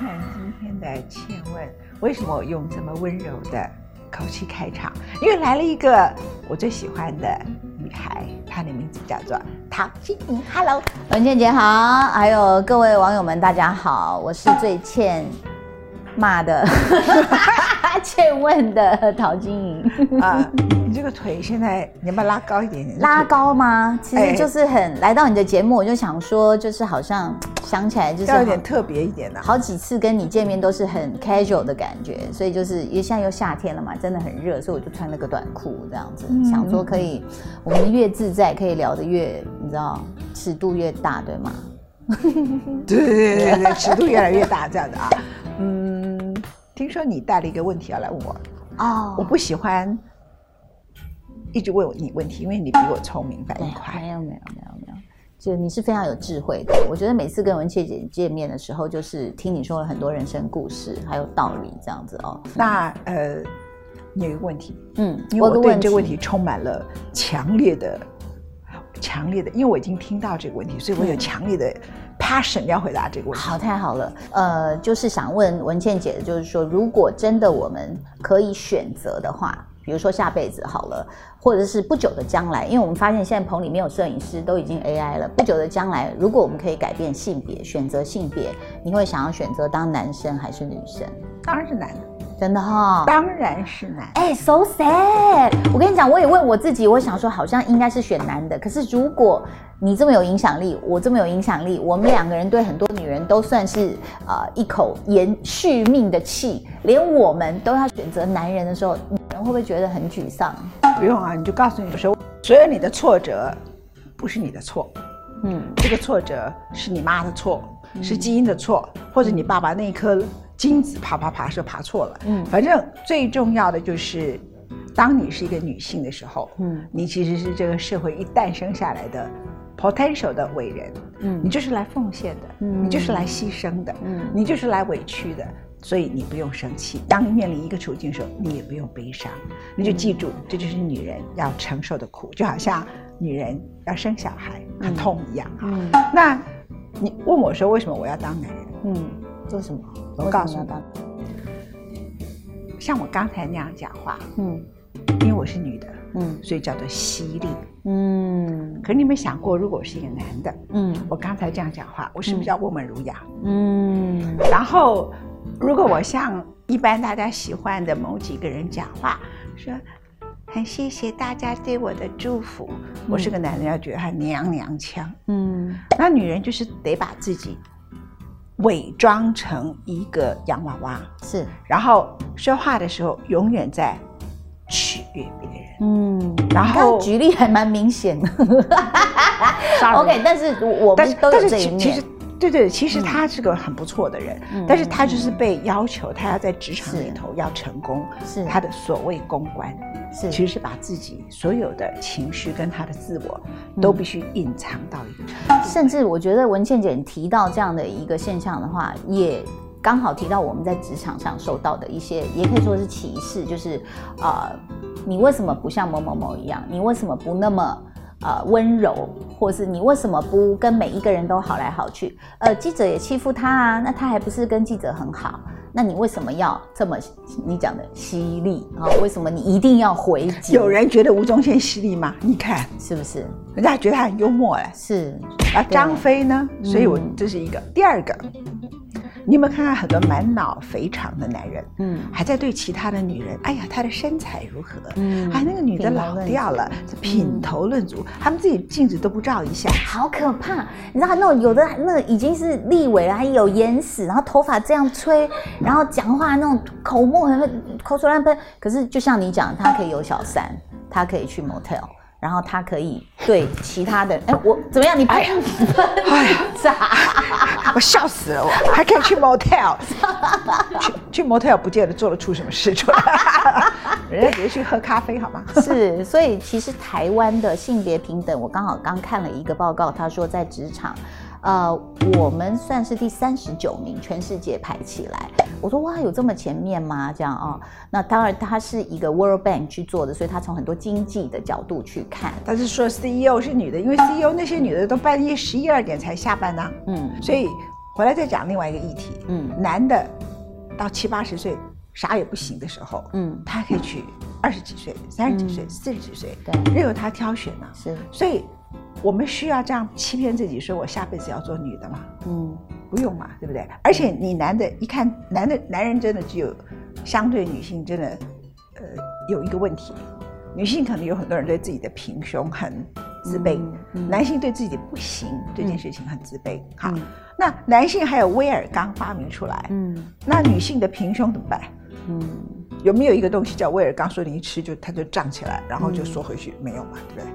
看今天的倩问，为什么我用这么温柔的口气开场？因为来了一个我最喜欢的女孩，她的名字叫做陶晶莹。Hello，文倩姐好，还有各位网友们，大家好，我是最倩骂的、欠问的陶晶莹。啊、你这个腿现在你要不要拉高一点点？拉高吗？其哎实就是很来到你的节目，我就想说，就是好像想起来就是要有点特别一点的、好几次跟你见面都是很 casual 的感觉，所以就是因为现在又夏天了嘛，真的很热，所以我就穿了个短裤这样子，嗯想说可以我们越自在，可以聊得越你知道尺度越大，对吗？对对对对对，尺度越来越大，这样子啊。嗯，听说你带了一个问题要来问我，哦我不喜欢一直问你问题，因为你比我聪明，反应快。没有没有没有没有，就你是非常有智慧的。我觉得每次跟文倩姐见面的时候，就是听你说了很多人生故事，还有道理这样子哦。那呃，你有一个问题，嗯，因为我对这个问题充满了强烈的、强烈的，因为我已经听到这个问题，所以我有嗯强烈的 passion 要回答这个问题。好，太好了。呃，就是想问文倩姐的，就是说，如果真的我们可以选择的话，比如说下辈子好了，或者是不久的将来，因为我们发现现在棚里面有摄影师，都已经 AI 了。不久的将来，如果我们可以改变性别，选择性别，你会想要选择当男生还是女生？当然是男的，真的哈、当然是男的。哎、s o sad！我跟你讲，我也问我自己，我想说好像应该是选男的。可是如果你这么有影响力，我这么有影响力，我们两个人对很多女人都算是呃一口延续命的气，连我们都要选择男人的时候，女人会不会觉得很沮丧？不用啊，你就告诉你说，所有你的挫折不是你的错，嗯，这个挫折是你妈的错，是基因的错，或者你爸爸那一颗精子爬爬爬是爬错了。嗯。嗯，反正最重要的就是，当你是一个女性的时候，嗯。嗯，你其实是这个社会一诞生下来的 potential 的伟人，嗯。嗯，你就是来奉献的，嗯。你就是来牺牲的，嗯。嗯，你就是来委屈的。所以你不用生气，当你面临一个处境的时候，你也不用悲伤，你就记住，这就是女人要承受的苦，就好像女人要生小孩很痛一样啊。嗯。那你问我说为什么我要当男人？嗯，为什么？我告诉你。像我刚才那样讲话，嗯。因为我是女的，嗯。所以叫做犀利。嗯。可是你有没有想过，如果我是一个男的，嗯。我刚才这样讲话，我是不是要温文儒雅？嗯。然后，如果我像一般大家喜欢的某几个人讲话，说很谢谢大家对我的祝福，我是个男人，要觉得他娘娘腔。嗯。那女人就是得把自己伪装成一个洋娃娃，是然后说话的时候永远在取悦别人。嗯，然后举例还蛮明显的。OK，但是我们都有这一面其其实。对对，其实嗯他是个很不错的人，嗯但是他就是被要求他要在职场是里头要成功，是他的所谓公关，是其实是把自己所有的情绪跟他的自我嗯都必须隐藏到一个程度。甚至我觉得文倩姐提到这样的一个现象的话，也刚好提到我们在职场上受到的一些，也可以说是歧视，就是啊、呃你为什么不像某某某一样？你为什么不那么？呃，温柔，或是你为什么不跟每一个人都好来好去？呃，记者也欺负他啊，那他还不是跟记者很好？那你为什么要这么你讲的犀利啊？为什么你一定要回击？有人觉得吴宗宪犀利吗？你看，是不是？人家觉得他很幽默哎。是，而张飞呢？所以我嗯这是一个。第二个，你有没有看到很多满脑肥肠的男人，嗯还在对其他的女人，哎呀，她的身材如何？嗯哎，那个女的老掉了，这品头论足，他们自己镜子都不照一下。好可怕！你知道那种有的那个已经是立委了，还有眼屎，然后头发这样吹，然后讲话那种口沫很口水乱喷。可是就像你讲，他可以有小三，他可以去 motel，然后他可以对其他的，哎，我怎么样？你拍哎呀，炸？我笑死了，我还可以去 motel，去去 motel 不见得做得出什么事出来，人家只是去喝咖啡好吗？是，所以其实台湾的性别平等，我刚好刚看了一个报告，他说在职场，呃，我们算是第三十九名，全世界排起来。我说哇，有这么前面吗？这样啊、那当然它是一个 World Bank 去做的，所以它从很多经济的角度去看。他是说 CEO 是女的，因为 CEO 那些女的都半夜十一二点才下班呢、嗯所以回来再讲另外一个议题。嗯男的到七八十岁啥也不行的时候，嗯，他可以娶二十几岁、三十几岁、嗯四十几岁，对，任由他挑选啊。是，所以，我们需要这样欺骗自己，说我下辈子要做女的吗？嗯不用嘛，对不对？而且你男的，一看男的男人真的只有相对女性真的，呃，有一个问题，女性可能有很多人对自己的平胸很自卑，嗯嗯男性对自己的不行这件事情很自卑。好，嗯那男性还有威尔刚发明出来，嗯那女性的平胸怎么办？嗯有没有一个东西叫威尔刚说你一吃就它就胀起来，然后就缩回去？没有嘛，对不对？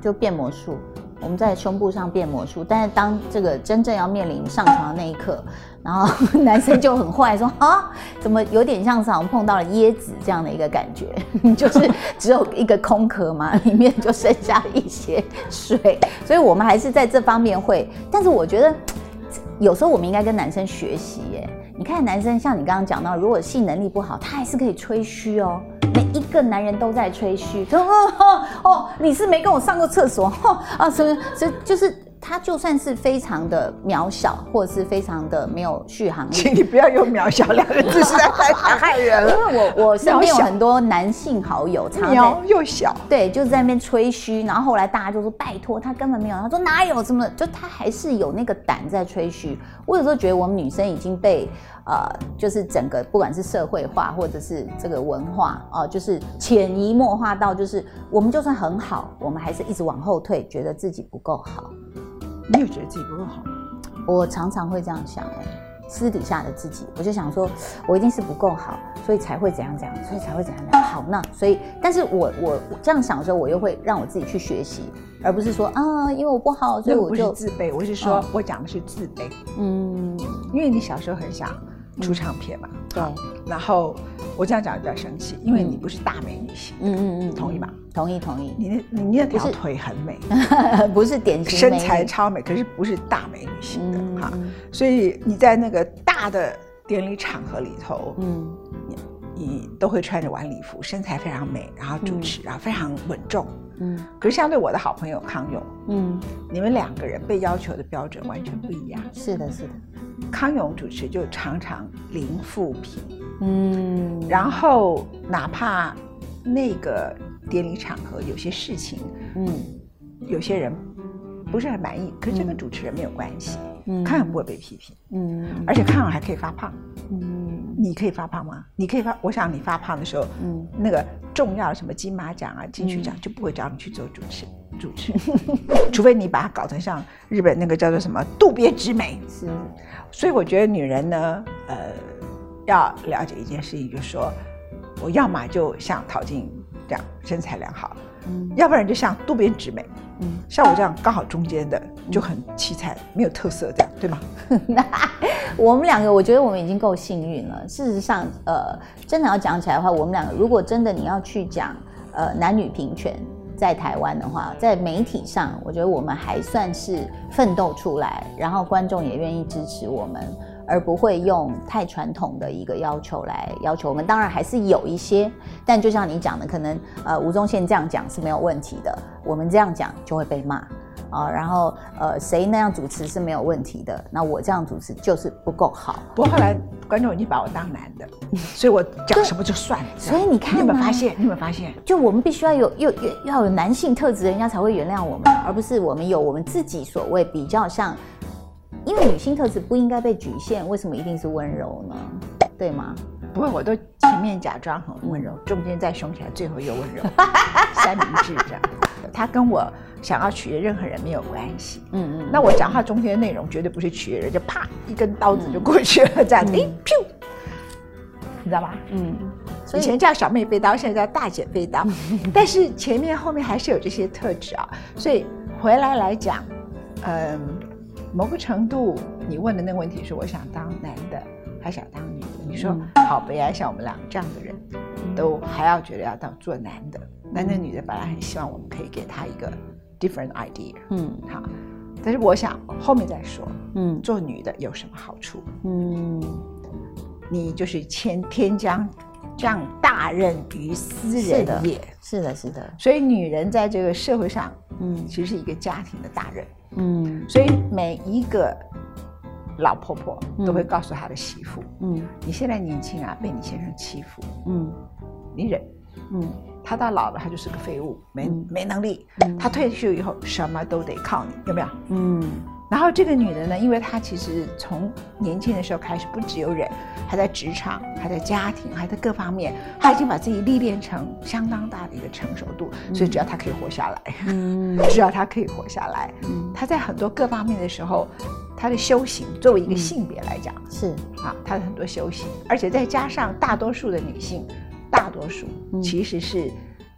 就变魔术。我们在胸部上变魔术，但是当这个真正要面临上床的那一刻，然后 男生就很坏，说啊，怎么有点像是好像碰到了椰子这样的一个感觉，就是只有一个空壳嘛，里面就剩下一些水，所以我们还是在这方面会，但是我觉得有时候我们应该跟男生学习耶。你看男生像你刚刚讲到，如果性能力不好，他还是可以吹嘘哦。个男人都在吹嘘，说 哦哦哦，你是没跟我上过厕所，哦啊什么，这就是他就算是非常的渺小，或者是非常的没有续航力，请你不要用“渺小”两个字，实在太害人。了。因为我我身边有很多男性好友，常常在渺又小，对，就是在那边吹嘘，然后后来大家就说拜托，他根本没有，他说哪有什么，就他还是有那个胆在吹嘘。我有时候觉得我们女生已经被呃，就是整个不管是社会化或者是这个文化哦、呃就是潜移默化到，就是我们就算很好，我们还是一直往后退，觉得自己不够好。你有觉得自己不够好吗？我常常会这样想、哎，私底下的自己，我就想说，我一定是不够好，所以才会怎样怎样，所以才会怎样怎样。好，那所以，但是我我我这样想的时候，我又会让我自己去学习，而不是说啊，因为我不好，所以我就自卑，我是说嗯，我讲的是自卑，嗯，因为你小时候很想出唱片嘛，对，然后我这样讲比较生气，因为你不是大美女型，嗯嗯嗯，同意吗？同意同意，你那你那条腿很美，不是典型身材超美，可是不是大美女型的哈，嗯所以你在那个大的典礼场合里头，嗯。你都会穿着晚礼服，身材非常美，然后主持，然后非常稳重。嗯。可是相对我的好朋友康永，嗯，你们两个人被要求的标准完全不一样。是的是的，康永主持就常常零负评，嗯，然后哪怕那个典礼场合有些事情，嗯。有些人不是很满意，可是这跟主持人没有关系，嗯。康永不会被批评，嗯。而且康永还可以发胖。嗯。你可以发胖吗？你可以发，我想你发胖的时候，嗯。那个重要的什么金马奖啊、金曲奖就不会找你去做主持，主持，除非你把它搞成像日本那个叫做什么渡边直美。是，所以我觉得女人呢，呃，要了解一件事情，就是说，我要么就像陶晶这样身材良好，嗯要不然就像渡边直美，嗯。像我这样刚好中间的就很凄惨，没有特色，这样对吗？我们两个，我觉得我们已经够幸运了。事实上，呃，真的要讲起来的话，我们两个如果真的你要去讲，呃，男女平权在台湾的话，在媒体上，我觉得我们还算是奋斗出来，然后观众也愿意支持我们，而不会用太传统的一个要求来要求我们。当然还是有一些，但就像你讲的，可能呃吴宗宪这样讲是没有问题的，我们这样讲就会被骂。啊，然后呃，谁那样主持是没有问题的，那我这样主持就是不够好。不过后来观众已经把我当男的，所以我讲什么就算了。所以你看你有没有啊发现？你有没有发现？就我们必须要有有有要有男性特质，人家才会原谅我们，而不是我们有我们自己所谓比较像，因为女性特质不应该被局限，为什么一定是温柔呢？对吗？不会我都前面假装很温柔，中间再凶起来，最后又温柔，三明治这样。他跟我想要取悦任何人没有关系。嗯嗯，那我讲话中间的内容绝对不是取悦人，就啪一根刀子就过去了，这样子，嗯哎，噗，你知道吗？嗯，以以前叫小妹背刀，现在叫大姐背刀，但是前面后面还是有这些特质啊。所以回来来讲，嗯，某个程度，你问的那个问题是我想当男的还想当女的？你说嗯好悲哀，像我们俩这样的人，都还要觉得要当做男的，那那女的本来很希望我们可以给她一个 different idea，嗯。好，但是我想后面再说，嗯。做女的有什么好处？嗯。你就是天天将将大任于斯人也。是的，是的，所以女人在这个社会上，嗯。其实是一个家庭的大人。嗯。所以每一个老婆婆都会告诉她的媳妇，嗯。你现在年轻啊，被你先生欺负，嗯你忍。嗯。他到老了，他就是个废物，没、嗯。没能力。嗯。他退休以后，什么都得靠你，有没有？嗯。然后这个女的呢，因为她其实从年轻的时候开始，不只有忍，还在职场，还在家庭，还在各方面，她已经把自己历练成相当大的一个成熟度。所以只要她可以活下来，嗯。只要她可以活下来，嗯，她在很多各方面的时候，她的修行，作为一个性别来讲，是。啊，她的很多修行，而且再加上大多数的女性，大多数嗯。其实是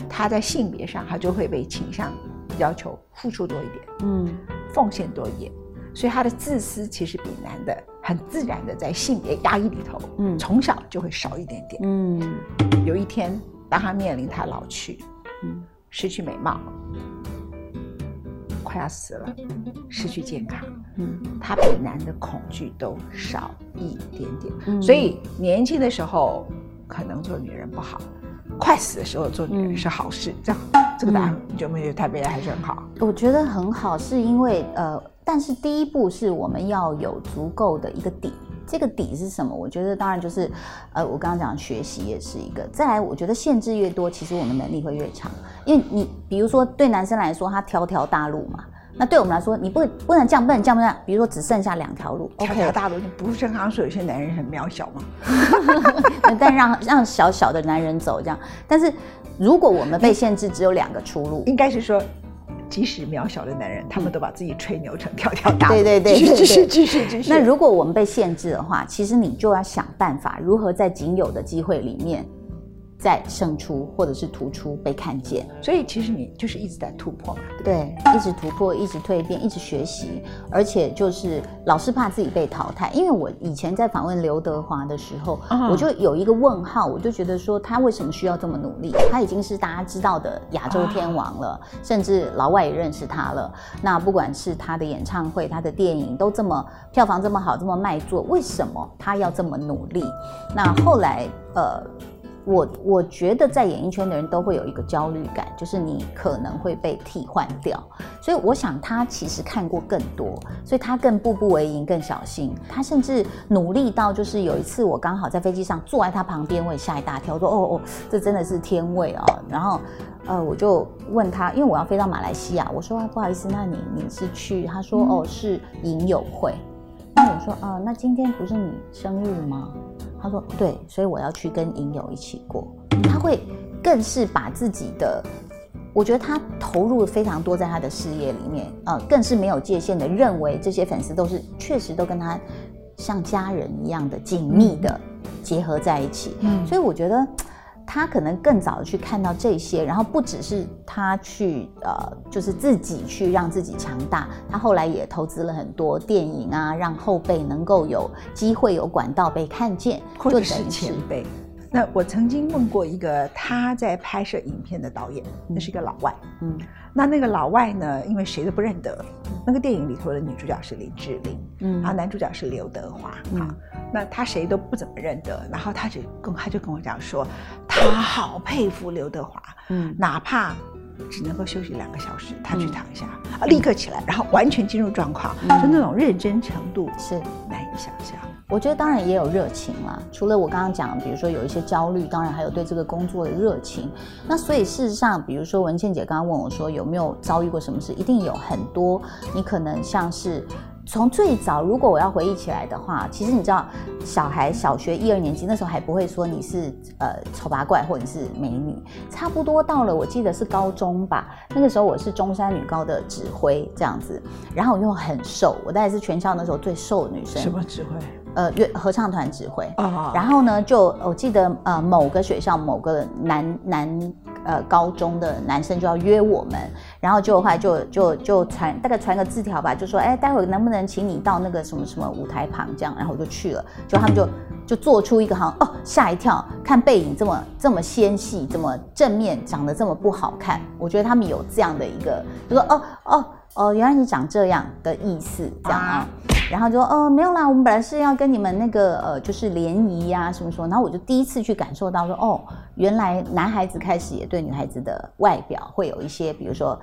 他在性别上，他就会被倾向要求付出多一点。嗯。奉献多一点，所以他的自私其实比男的很自然的在性别压抑里头，嗯。从小就会少一点点。嗯。有一天，当他面临他老去，嗯。失去美貌，快要死了，失去健康，嗯。他比男的恐惧都少一点点。嗯。所以年轻的时候可能做女人不好，快死的时候做女人嗯是好事。这样，这个答案你觉不觉得太悲哀还是很好？我觉得很好，是因为呃，但是第一步是我们要有足够的一个底。这个底是什么？我觉得当然就是，呃，我刚刚讲学习也是一个。再来，我觉得限制越多，其实我们能力会越强。因为你比如说对男生来说，他条条大路嘛，那对我们来说，你不不能这样，不能这样，不能这样。比如说只剩下两条路条，OK，条大路，你不是正常说有些男人很渺小吗？但让 让小小的男人走这样。但是如果我们被限制只有两个出路，应该是说，即使渺小的男人，他们都把自己吹牛成条条大路。对对对继续继续继续继续。那如果我们被限制的话，其实你就要想办法如何在仅有的机会里面再胜出，或者是突出被看见。所以其实你就是一直在突破嘛，对一直突破，一直蜕变，一直学习，而且就是老是怕自己被淘汰。因为我以前在访问刘德华的时候，嗯我就有一个问号，我就觉得说他为什么需要这么努力？他已经是大家知道的亚洲天王了，甚至老外也认识他了。那不管是他的演唱会、他的电影都这么票房这么好，这么卖座，为什么他要这么努力？那后来呃。我我觉得在演艺圈的人都会有一个焦虑感，就是你可能会被替换掉，所以我想他其实看过更多，所以他更步步为营，更小心。他甚至努力到，就是有一次我刚好在飞机上坐在他旁边，我也吓一大跳，我说哦哦，这真的是天位哦。然后呃，我就问他，因为我要飞到马来西亚，我说、啊、不好意思，那你你是去？他说哦是影友会。那我说啊、那今天不是你生日吗？他说对，所以我要去跟影友一起过。他会更是把自己的，我觉得他投入非常多在他的事业里面，呃，更是没有界限的认为这些粉丝都是确实都跟他像家人一样的紧密的结合在一起。嗯所以我觉得他可能更早的去看到这些，然后不只是他去呃，就是自己去让自己强大，他后来也投资了很多电影啊，让后辈能够有机会有管道被看见，或者是前辈。那我曾经问过一个他在拍摄影片的导演，那是一个老外。嗯。那那个老外呢，因为谁都不认得，那个电影里头的女主角是林志玲，嗯。然后男主角是刘德华。嗯。啊。那他谁都不怎么认得，然后他就跟他就跟我讲说，他好佩服刘德华，嗯。哪怕只能够休息两个小时，他去躺一下，啊，立刻起来，然后完全进入状况，嗯。就那种认真程度是。难以想象。我觉得当然也有热情啦，除了我刚刚讲，比如说有一些焦虑，当然还有对这个工作的热情。那所以事实上，比如说文倩姐刚刚问我说有没有遭遇过什么事，一定有很多。你可能像是从最早，如果我要回忆起来的话，其实你知道，小孩小学一二年级那时候还不会说你是呃丑八怪或者是美女，差不多到了我记得是高中吧，那个时候我是中山女高的指挥这样子，然后我又很瘦，我大概是全校那时候最瘦的女生。什么指挥？呃，乐合唱团指挥。哦然后呢，就我记得呃某个学校某个男男呃高中的男生就要约我们，然后就后来就就就传大概传个字条吧，就说哎待会能不能请你到那个什么什么舞台旁这样，然后我就去了，就他们就就做出一个好像哦吓一跳，看背影这么这么纤细，这么正面长得这么不好看，我觉得他们有这样的一个，就说哦哦哦原来你长这样的意思这样啊。然后就说哦没有啦，我们本来是要跟你们那个呃就是联谊呀、什么什么，然后我就第一次去感受到说哦，原来男孩子开始也对女孩子的外表会有一些，比如说，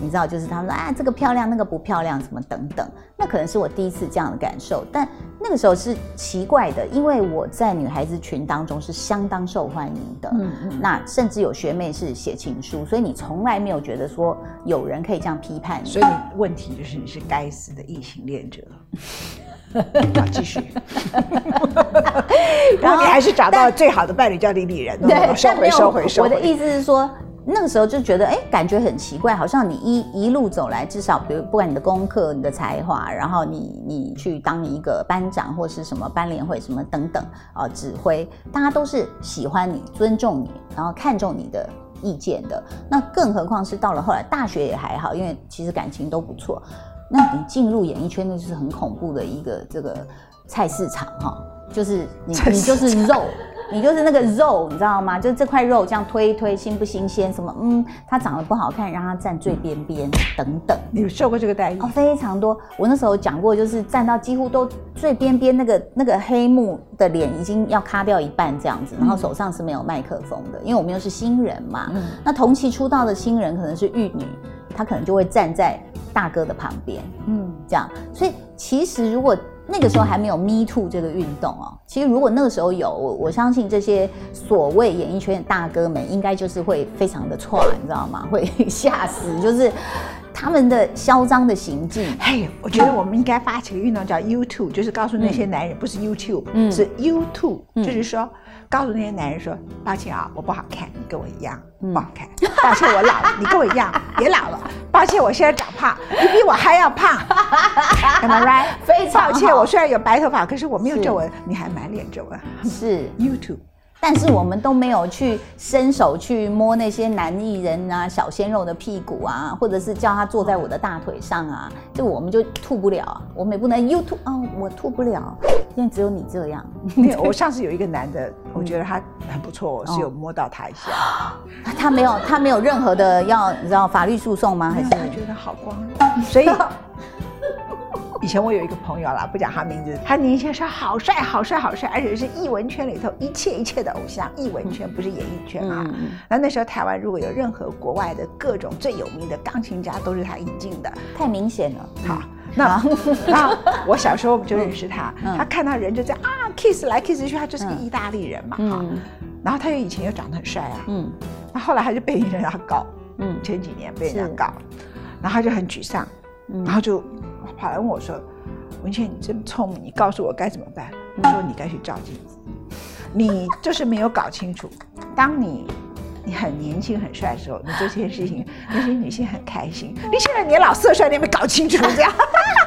你知道，就是他们说啊，这个漂亮，那个不漂亮，什么等等。那可能是我第一次这样的感受，但那个时候是奇怪的，因为我在女孩子群当中是相当受欢迎的。嗯嗯。那甚至有学妹是写情书，所以你从来没有觉得说有人可以这样批判你。所以问题就是你是该死的异性恋者。好，继续。然后你还是找到最好的伴侣叫李李人，对，收回收回收回。我的意思是说，那个时候就觉得，哎，感觉很奇怪，好像你一一路走来，至少比如不管你的功课、你的才华，然后你你去当一个班长或是什么班联会什么等等啊，指挥，大家都是喜欢你、尊重你，然后看重你的意见的。那更何况是到了后来大学也还好，因为其实感情都不错。那你进入演艺圈，那就是很恐怖的一个这个菜市场哈，就是你你就是肉，你就是那个肉，你知道吗？就是这块肉这样推一推，新不新鲜？什么嗯，它长得不好看，让它站最边边等等。你受过这个待遇？哦，非常多。我那时候讲过，就是站到几乎都最边边，那个那个黑幕的脸已经要卡掉一半这样子，然后手上是没有麦克风的，因为我们又是新人嘛。那同期出道的新人可能是玉女，她可能就会站在。大哥的旁边，嗯，这样，所以其实如果那个时候还没有 Me Too 这个运动哦，其实如果那个时候有，我我相信这些所谓演艺圈的大哥们，应该就是会非常的错，你知道吗？会吓死，就是他们的嚣张的行径。嘿，我觉得我们应该发起个运动，叫 YouTube，就是告诉那些男人，不是 YouTube，是 YouTube，就是说。告诉那些男人说：“抱歉啊，我不好看，你跟我一样不好看。抱歉，我老了，你跟我一样也老了。抱歉，我现在长胖，你比我还要胖。Am I right？非常抱歉，我虽然有白头发，可是我没有皱纹，你还满脸皱纹。是 YouTube。”但是我们都没有去伸手去摸那些男艺人啊、小鲜肉的屁股啊，或者是叫他坐在我的大腿上啊，就我们就吐不了，我们也不能又吐啊，我吐不了，因为只有你这样。我上次有一个男的，我觉得他很不错，我是有摸到他一下，他没有，他没有任何的要你知道法律诉讼吗？还是觉得好光，所以。以前我有一个朋友啦，不讲他名字，他年轻时候好帅，好帅，好帅，而且是艺文圈里头一切一切的偶像。艺文圈不是演艺圈啊。那那时候台湾如果有任何国外的各种最有名的钢琴家，都是他引进的。太明显了。好，那那我小时候就认识他，他看到人就在啊 kiss 来 kiss 去，他就是个意大利人嘛。哈，然后他又以前又长得很帅啊。嗯。那后来他就被人家告，嗯，前几年被人家搞，然后他就很沮丧，然后就。跑来问我说：“文倩，你真聪明，你告诉我该怎么办？”我说：“你该去照镜子。你就是没有搞清楚，当你你很年轻很帅的时候，你做这件事情，那些女性很开心。你现在年老色衰，你没搞清楚这样？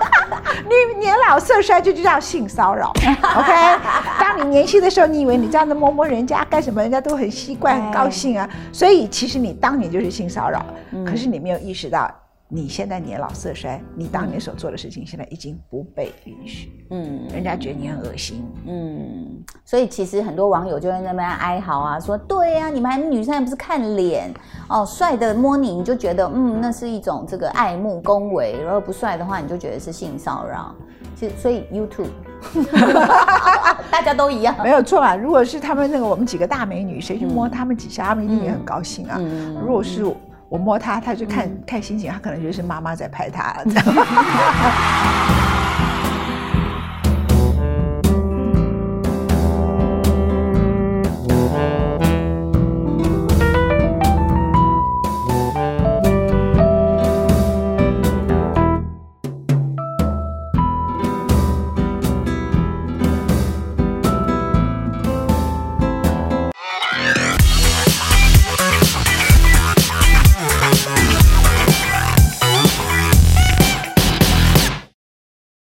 你年老色衰就就叫性骚扰。OK，当你年轻的时候，你以为你这样子摸摸人家干什么，人家都很习惯很高兴啊。所以其实你当年就是性骚扰，可是你没有意识到。”你现在年老色衰，你当年所做的事情现在已经不被允许。嗯，人家觉得你很恶心。嗯，所以其实很多网友就在那边哀嚎啊，说对呀，你们女生不是看脸哦，帅的摸你，你就觉得嗯，那是一种这个爱慕恭维；如果不帅的话，你就觉得是性骚扰。其实，所以 YouTube 大家都一样，没有错啊。如果是他们那个我们几个大美女，谁去摸他们几下，他们一定也很高兴啊。如果是。我摸它它就看看心情它可能觉得是妈妈在拍它